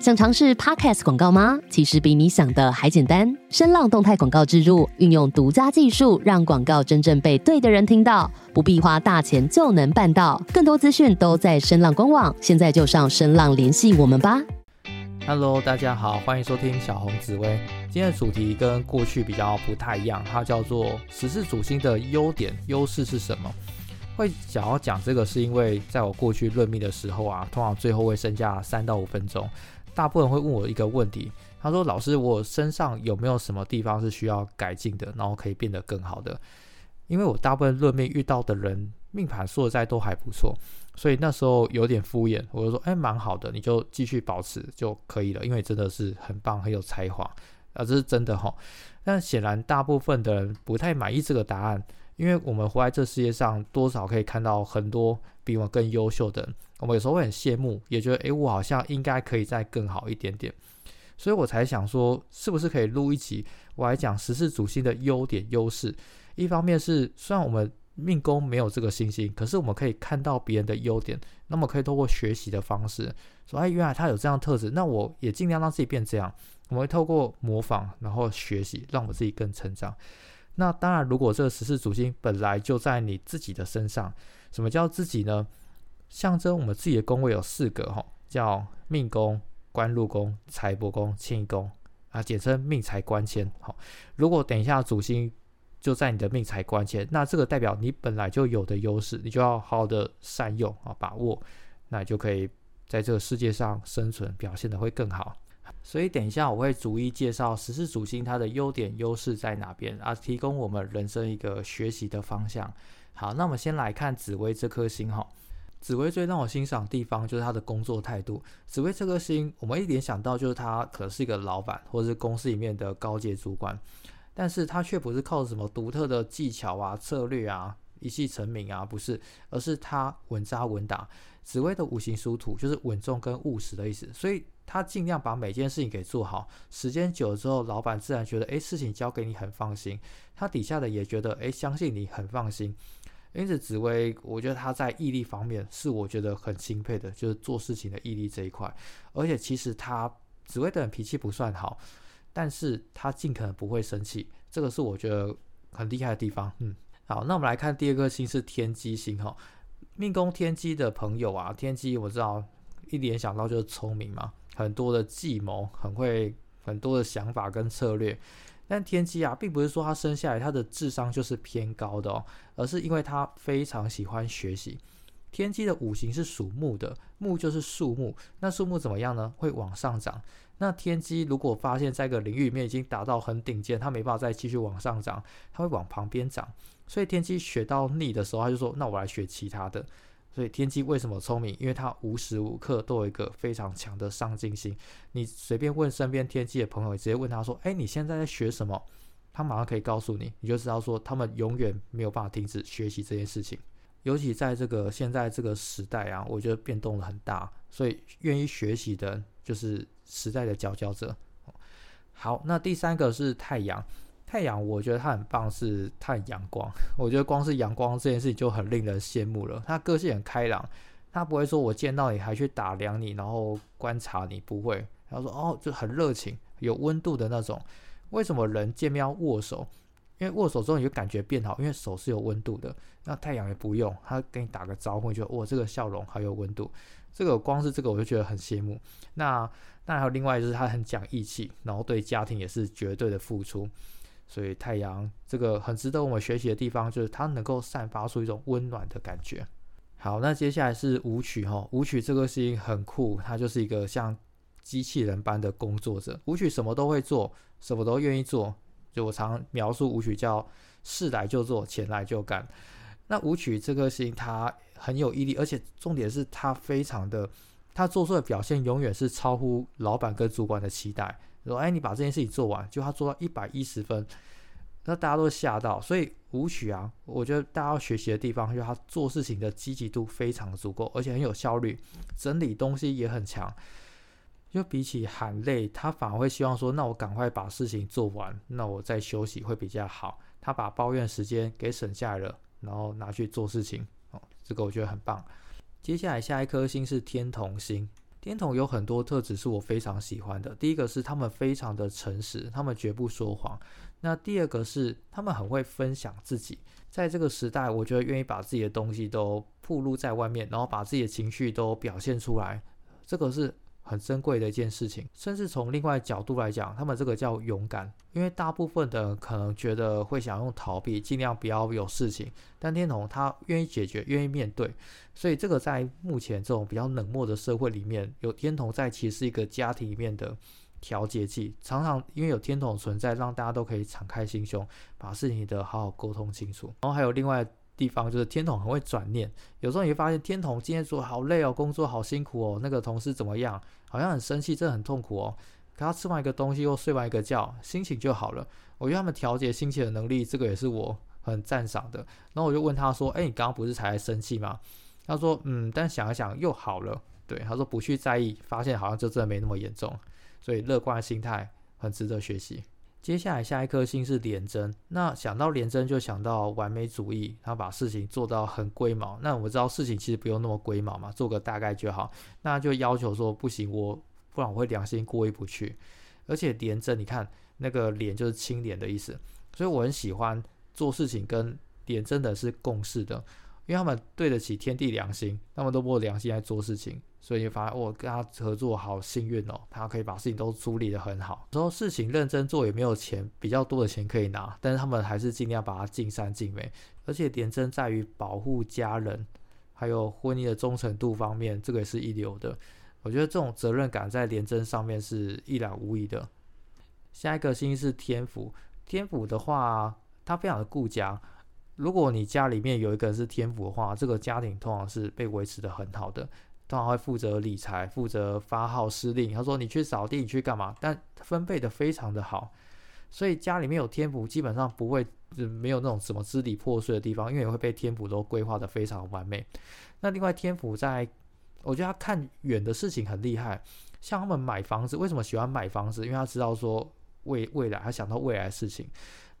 想尝试 Podcast 广告吗？其实比你想的还简单。声浪动态广告植入，运用独家技术，让广告真正被对的人听到，不必花大钱就能办到。更多资讯都在声浪官网，现在就上声浪联系我们吧。Hello，大家好，欢迎收听小红紫薇。今天的主题跟过去比较不太一样，它叫做十四主星的优点、优势是什么？会想要讲这个，是因为在我过去论命的时候啊，通常最后会剩下三到五分钟。大部分会问我一个问题，他说：“老师，我身上有没有什么地方是需要改进的，然后可以变得更好的？”因为我大部分论命遇到的人命盘说的在都还不错，所以那时候有点敷衍，我就说：“哎，蛮好的，你就继续保持就可以了。”因为真的是很棒，很有才华啊，这是真的哈。但显然大部分的人不太满意这个答案，因为我们活在这世界上，多少可以看到很多比我们更优秀的人。我们有时候会很羡慕，也觉得诶，我好像应该可以再更好一点点，所以我才想说，是不是可以录一集，我来讲十四主星的优点优势。一方面是虽然我们命宫没有这个星星，可是我们可以看到别人的优点，那么可以通过学习的方式，说哎，原来他有这样特质，那我也尽量让自己变这样。我们会透过模仿，然后学习，让我自己更成长。那当然，如果这个十四主星本来就在你自己的身上，什么叫自己呢？象征我们自己的宫位有四个哈，叫命宫、官禄宫、财帛宫、迁移宫啊，简称命财官迁。好，如果等一下主星就在你的命财官迁，那这个代表你本来就有的优势，你就要好好的善用啊，把握，那就可以在这个世界上生存，表现的会更好。所以等一下我会逐一介绍十四主星它的优点优势在哪边啊，提供我们人生一个学习的方向。好，那我们先来看紫薇这颗星哈。紫薇最让我欣赏的地方就是他的工作态度。紫薇这颗星，我们一联想到就是他可是一个老板，或者是公司里面的高阶主管，但是他却不是靠什么独特的技巧啊、策略啊一气成名啊，不是，而是他稳扎稳打。紫薇的五行属土，就是稳重跟务实的意思，所以他尽量把每件事情给做好。时间久了之后，老板自然觉得，诶，事情交给你很放心，他底下的也觉得，诶，相信你很放心。因此，紫薇，我觉得他在毅力方面是我觉得很钦佩的，就是做事情的毅力这一块。而且，其实他紫薇的人脾气不算好，但是他尽可能不会生气，这个是我觉得很厉害的地方。嗯，好，那我们来看第二颗星是天机星哈，命宫天机的朋友啊，天机我知道一联想到就是聪明嘛，很多的计谋，很会很多的想法跟策略。但天机啊，并不是说他生下来他的智商就是偏高的哦，而是因为他非常喜欢学习。天机的五行是属木的，木就是树木，那树木怎么样呢？会往上涨。那天机如果发现在一个领域里面已经达到很顶尖，他没办法再继续往上涨，他会往旁边涨。所以天机学到腻的时候，他就说：“那我来学其他的。”所以天机为什么聪明？因为他无时无刻都有一个非常强的上进心。你随便问身边天机的朋友，直接问他说：“哎，你现在在学什么？”他马上可以告诉你，你就知道说他们永远没有办法停止学习这件事情。尤其在这个现在这个时代啊，我觉得变动很大，所以愿意学习的就是时代的佼佼者。好，那第三个是太阳。太阳，我觉得他很棒，是太阳光。我觉得光是阳光这件事情就很令人羡慕了。他个性很开朗，他不会说我见到你还去打量你，然后观察你，不会。他说哦，就很热情，有温度的那种。为什么人见面要握手？因为握手之后你就感觉变好，因为手是有温度的。那太阳也不用，他跟你打个招呼，你就哇，这个笑容好有温度。这个光是这个我就觉得很羡慕。那那还有另外就是他很讲义气，然后对家庭也是绝对的付出。所以太阳这个很值得我们学习的地方，就是它能够散发出一种温暖的感觉。好，那接下来是舞曲哈，舞曲这个事情很酷，它就是一个像机器人般的工作者。舞曲什么都会做，什么都愿意做。就我常描述舞曲叫事来就做，钱来就干。那舞曲这个事情它很有毅力，而且重点是它非常的，它做出的表现永远是超乎老板跟主管的期待。说，哎，你把这件事情做完，就他做到一百一十分，那大家都吓到。所以舞曲啊，我觉得大家要学习的地方，就是他做事情的积极度非常足够，而且很有效率，整理东西也很强。就比起喊累，他反而会希望说，那我赶快把事情做完，那我再休息会比较好。他把抱怨时间给省下来了，然后拿去做事情。哦，这个我觉得很棒。接下来下一颗星是天同星。天童有很多特质是我非常喜欢的。第一个是他们非常的诚实，他们绝不说谎。那第二个是他们很会分享自己。在这个时代，我觉得愿意把自己的东西都暴露在外面，然后把自己的情绪都表现出来，这个是。很珍贵的一件事情，甚至从另外角度来讲，他们这个叫勇敢。因为大部分的可能觉得会想用逃避，尽量不要有事情。但天童他愿意解决，愿意面对，所以这个在目前这种比较冷漠的社会里面，有天童在，其实是一个家庭里面的调节剂。常常因为有天童存在，让大家都可以敞开心胸，把事情的好好沟通清楚。然后还有另外。地方就是天童很会转念，有时候你会发现天童今天说好累哦，工作好辛苦哦，那个同事怎么样，好像很生气，真的很痛苦哦。可他吃完一个东西又睡完一个觉，心情就好了。我觉得他们调节心情的能力，这个也是我很赞赏的。然后我就问他说：“哎，你刚刚不是才生气吗？”他说：“嗯，但想一想又好了。”对，他说不去在意，发现好像就真的没那么严重，所以乐观的心态很值得学习。接下来下一颗星是廉贞，那想到廉贞就想到完美主义，他把事情做到很龟毛。那我知道事情其实不用那么龟毛嘛，做个大概就好。那就要求说不行，我不然我会良心过意不去。而且廉贞，你看那个廉就是清廉的意思，所以我很喜欢做事情跟廉真的是共事的。因为他们对得起天地良心，他们都摸良心来做事情，所以你发现我跟他合作好幸运哦，他可以把事情都处理得很好。然后事情认真做也没有钱，比较多的钱可以拿，但是他们还是尽量把它尽善尽美。而且点真在于保护家人，还有婚姻的忠诚度方面，这个也是一流的。我觉得这种责任感在廉贞上面是一览无遗的。下一个星是天府，天府的话，他非常的顾家。如果你家里面有一个人是天府的话，这个家庭通常是被维持的很好的，通常会负责理财、负责发号施令。他说你去扫地，你去干嘛？但分配的非常的好，所以家里面有天府，基本上不会没有那种什么支离破碎的地方，因为会被天府都规划的非常完美。那另外天府在，我觉得他看远的事情很厉害，像他们买房子，为什么喜欢买房子？因为他知道说未未来，他想到未来的事情。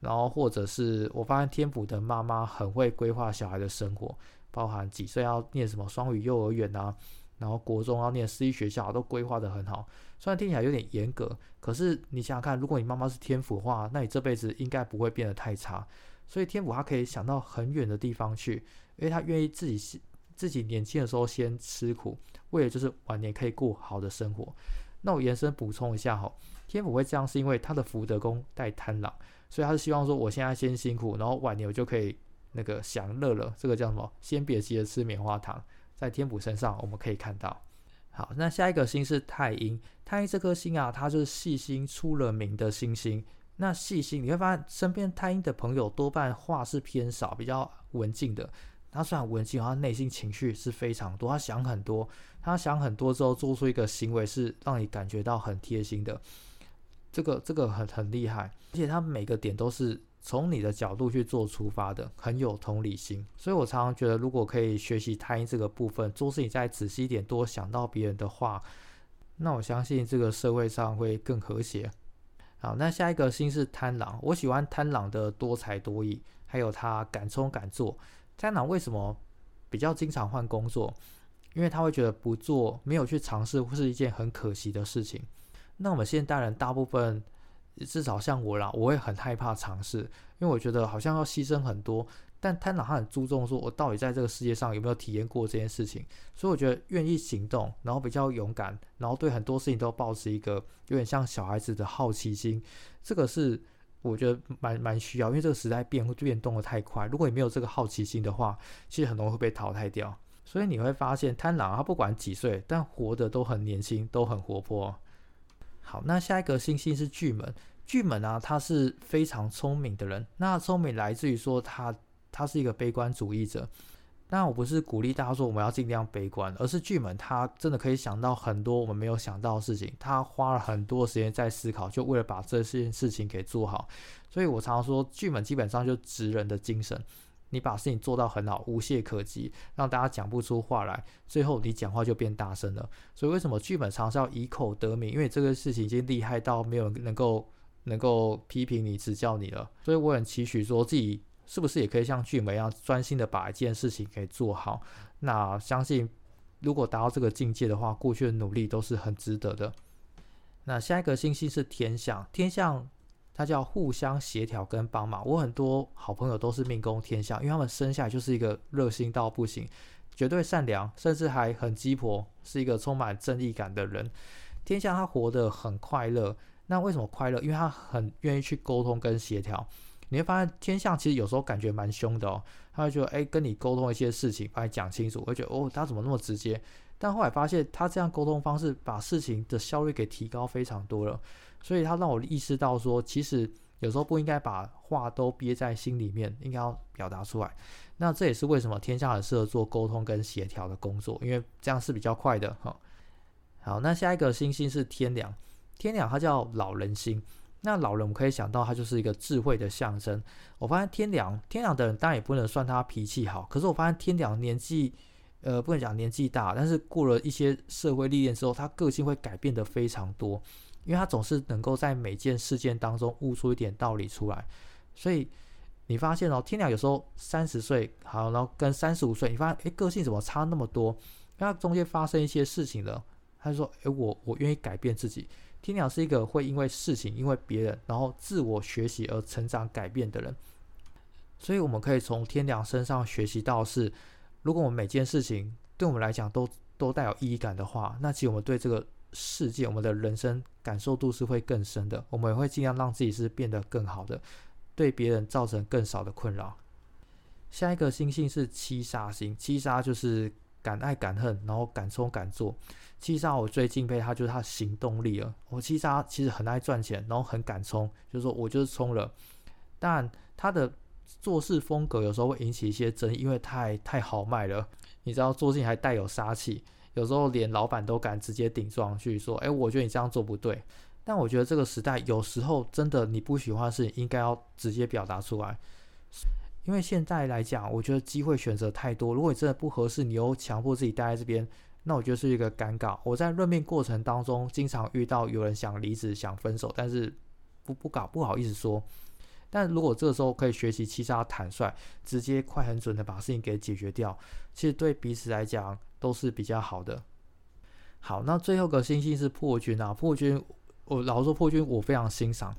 然后或者是我发现天府的妈妈很会规划小孩的生活，包含几岁要念什么双语幼儿园啊，然后国中要念私立学校都规划的很好。虽然听起来有点严格，可是你想想看，如果你妈妈是天府的话，那你这辈子应该不会变得太差。所以天府他可以想到很远的地方去，因为他愿意自己自己年轻的时候先吃苦，为了就是晚年可以过好的生活。那我延伸补充一下哈，天府会这样是因为他的福德宫带贪狼。所以他是希望说，我现在先辛苦，然后晚年我就可以那个享乐了。这个叫什么？先别急着吃棉花糖。在天府身上我们可以看到。好，那下一个星是太阴。太阴这颗星啊，它就是细心出了名的星星。那细心你会发现，身边太阴的朋友多半话是偏少，比较文静的。他虽然文静，他内心情绪是非常多，他想很多。他想很多之后，做出一个行为是让你感觉到很贴心的。这个这个很很厉害，而且他每个点都是从你的角度去做出发的，很有同理心。所以我常常觉得，如果可以学习太阴这个部分，做事情再仔细一点，多想到别人的话，那我相信这个社会上会更和谐。好，那下一个星是贪狼，我喜欢贪狼的多才多艺，还有他敢冲敢做。贪狼为什么比较经常换工作？因为他会觉得不做，没有去尝试，会是一件很可惜的事情。那我们现代人大部分，至少像我啦，我会很害怕尝试，因为我觉得好像要牺牲很多。但贪婪他很注重说，我到底在这个世界上有没有体验过这件事情？所以我觉得愿意行动，然后比较勇敢，然后对很多事情都保持一个有点像小孩子的好奇心，这个是我觉得蛮蛮需要，因为这个时代变变动的太快，如果你没有这个好奇心的话，其实很容易会被淘汰掉。所以你会发现，贪婪他不管几岁，但活得都很年轻，都很活泼。好，那下一个星星是巨门。巨门啊，他是非常聪明的人。那聪明来自于说他他是一个悲观主义者。那我不是鼓励大家说我们要尽量悲观，而是巨门他真的可以想到很多我们没有想到的事情。他花了很多时间在思考，就为了把这件事情给做好。所以我常常说，巨门基本上就直人的精神。你把事情做到很好，无懈可击，让大家讲不出话来，最后你讲话就变大声了。所以为什么剧本常是要以口得名？因为这个事情已经厉害到没有人能够能够批评你、指教你了。所以我很期许说自己是不是也可以像剧本一样专心的把一件事情给做好。那相信如果达到这个境界的话，过去的努力都是很值得的。那下一个星星是天象，天象它叫互相协调跟帮忙。我很多好朋友都是命宫天象，因为他们生下来就是一个热心到不行，绝对善良，甚至还很鸡婆，是一个充满正义感的人。天象他活得很快乐，那为什么快乐？因为他很愿意去沟通跟协调。你会发现天象其实有时候感觉蛮凶的哦，他会觉得哎跟你沟通一些事情，把你讲清楚，会觉得哦他怎么那么直接？但后来发现他这样沟通方式把事情的效率给提高非常多了，所以他让我意识到说，其实有时候不应该把话都憋在心里面，应该要表达出来。那这也是为什么天象很适合做沟通跟协调的工作，因为这样是比较快的哈。好，那下一个星星是天梁，天梁它叫老人星。那老人，我们可以想到他就是一个智慧的象征。我发现天良，天良的人当然也不能算他脾气好，可是我发现天良年纪，呃，不能讲年纪大，但是过了一些社会历练之后，他个性会改变的非常多，因为他总是能够在每件事件当中悟出一点道理出来。所以你发现哦，天良有时候三十岁好，然后跟三十五岁，你发现诶，个性怎么差那么多？那中间发生一些事情了，他就说，诶，我我愿意改变自己。天鸟是一个会因为事情、因为别人，然后自我学习而成长改变的人，所以我们可以从天鸟身上学习到是，如果我们每件事情对我们来讲都都带有意义感的话，那其实我们对这个世界、我们的人生感受度是会更深的，我们也会尽量让自己是变得更好的，对别人造成更少的困扰。下一个星星是七杀星，七杀就是。敢爱敢恨，然后敢冲敢做。七杀我最敬佩他就是他行动力了。我七杀其实很爱赚钱，然后很敢冲，就是说我就是冲了。但他的做事风格有时候会引起一些争议，因为太太豪迈了。你知道做事情还带有杀气，有时候连老板都敢直接顶撞去说：“哎，我觉得你这样做不对。”但我觉得这个时代有时候真的你不喜欢的事情，应该要直接表达出来。因为现在来讲，我觉得机会选择太多。如果你真的不合适，你又强迫自己待在这边，那我觉得是一个尴尬。我在任命过程当中，经常遇到有人想离职、想分手，但是不不搞不好意思说。但如果这个时候可以学习七杀坦率，直接快很准的把事情给解决掉，其实对彼此来讲都是比较好的。好，那最后个星星是破军啊，破军，我老实说破军我非常欣赏。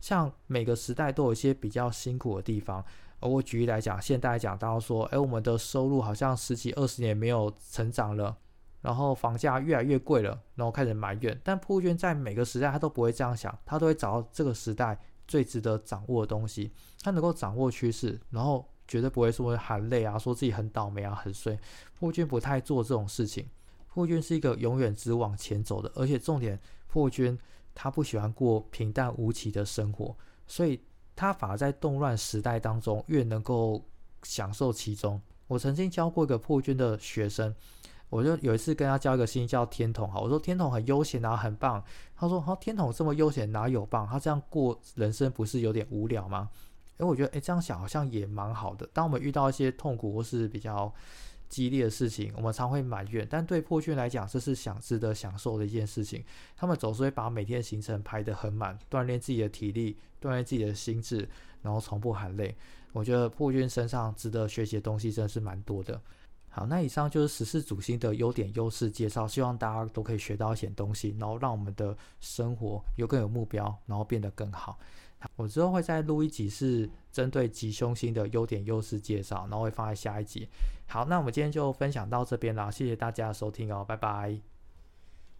像每个时代都有一些比较辛苦的地方。而我举例来讲，现在讲到说，哎，我们的收入好像十几二十年没有成长了，然后房价越来越贵了，然后开始埋怨。但破军在每个时代他都不会这样想，他都会找到这个时代最值得掌握的东西，他能够掌握趋势，然后绝对不会说含泪啊，说自己很倒霉啊，很衰。破军不太做这种事情，破军是一个永远只往前走的，而且重点，破军他不喜欢过平淡无奇的生活，所以。他反而在动乱时代当中越能够享受其中。我曾经教过一个破军的学生，我就有一次跟他交一个心叫天童，哈，我说天童很悠闲啊，很棒。他说：好，天童这么悠闲哪有棒？他这样过人生不是有点无聊吗？诶，我觉得诶，这样想好像也蛮好的。当我们遇到一些痛苦或是比较激烈的事情，我们常会埋怨，但对破军来讲，这是想值得享受的一件事情。他们总是会把每天的行程排得很满，锻炼自己的体力，锻炼自己的心智，然后从不喊累。我觉得破军身上值得学习的东西真的是蛮多的。好，那以上就是十四主星的优点优势介绍，希望大家都可以学到一些东西，然后让我们的生活有更有目标，然后变得更好。我之后会再录一集是针对吉凶星的优点优势介绍，然后会放在下一集。好，那我们今天就分享到这边啦，谢谢大家收听哦，拜拜。